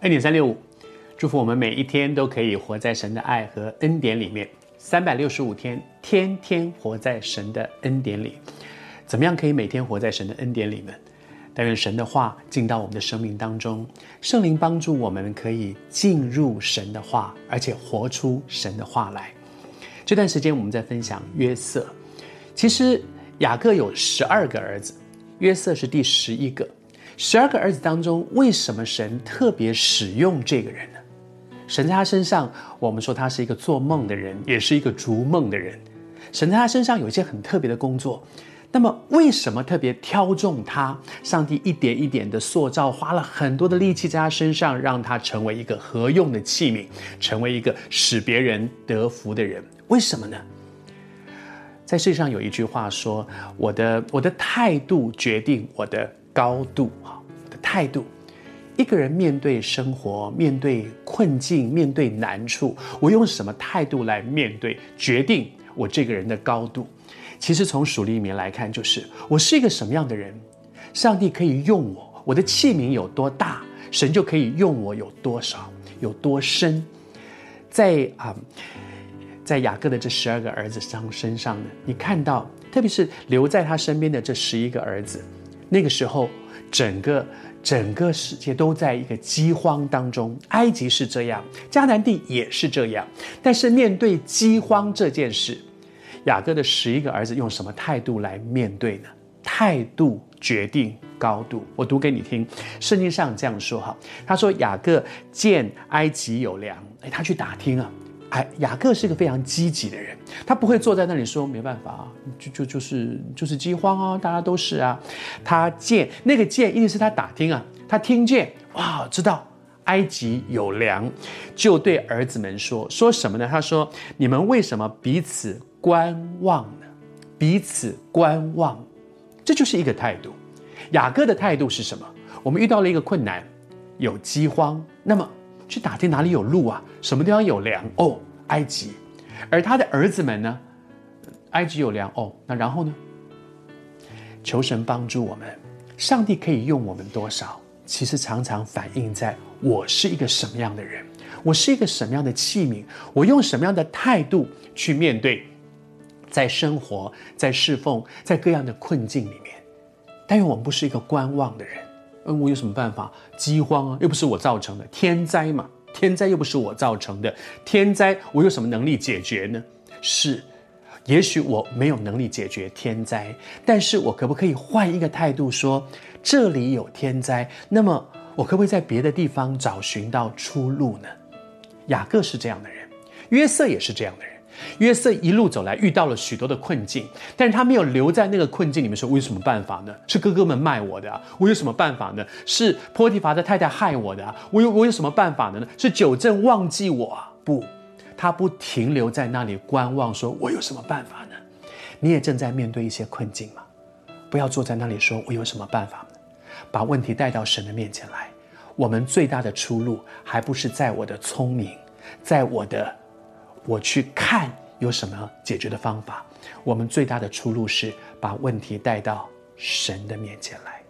恩典三六五，祝福我们每一天都可以活在神的爱和恩典里面，三百六十五天，天天活在神的恩典里。怎么样可以每天活在神的恩典里呢？但愿神的话进到我们的生命当中，圣灵帮助我们可以进入神的话，而且活出神的话来。这段时间我们在分享约瑟，其实雅各有十二个儿子，约瑟是第十一个。十二个儿子当中，为什么神特别使用这个人呢？神在他身上，我们说他是一个做梦的人，也是一个逐梦的人。神在他身上有一些很特别的工作。那么，为什么特别挑中他？上帝一点一点的塑造，花了很多的力气在他身上，让他成为一个合用的器皿，成为一个使别人得福的人。为什么呢？在世界上有一句话说：“我的我的态度决定我的高度。”哈，我的态度。一个人面对生活、面对困境、面对难处，我用什么态度来面对，决定我这个人的高度。其实从属灵里面来看，就是我是一个什么样的人，上帝可以用我，我的器皿有多大，神就可以用我有多少，有多深。在啊，在雅各的这十二个儿子上身上呢，你看到，特别是留在他身边的这十一个儿子，那个时候，整个整个世界都在一个饥荒当中，埃及是这样，迦南地也是这样，但是面对饥荒这件事。雅各的十一个儿子用什么态度来面对呢？态度决定高度。我读给你听，圣经上这样说哈，他说雅各见埃及有粮，哎，他去打听啊，哎，雅各是一个非常积极的人，他不会坐在那里说没办法啊，就就就是就是饥荒啊，大家都是啊。他见那个见，一定是他打听啊，他听见哇，知道埃及有粮，就对儿子们说说什么呢？他说：你们为什么彼此？观望呢，彼此观望，这就是一个态度。雅各的态度是什么？我们遇到了一个困难，有饥荒，那么去打听哪里有路啊？什么地方有粮？哦，埃及。而他的儿子们呢？埃及有粮哦，那然后呢？求神帮助我们，上帝可以用我们多少？其实常常反映在我是一个什么样的人，我是一个什么样的器皿，我用什么样的态度去面对。在生活，在侍奉，在各样的困境里面，但愿我们不是一个观望的人。嗯，我有什么办法？饥荒啊，又不是我造成的，天灾嘛，天灾又不是我造成的，天灾我有什么能力解决呢？是，也许我没有能力解决天灾，但是我可不可以换一个态度说，这里有天灾，那么我可不可以在别的地方找寻到出路呢？雅各是这样的人，约瑟也是这样的人。约瑟一路走来，遇到了许多的困境，但是他没有留在那个困境里面说：“我有什么办法呢？是哥哥们卖我的啊？我有什么办法呢？是波提乏的太太害我的啊？我有我有什么办法呢？是久正忘记我啊？不，他不停留在那里观望，说我有什么办法呢？你也正在面对一些困境吗？不要坐在那里说我有什么办法呢？把问题带到神的面前来。我们最大的出路，还不是在我的聪明，在我的。我去看有什么解决的方法。我们最大的出路是把问题带到神的面前来。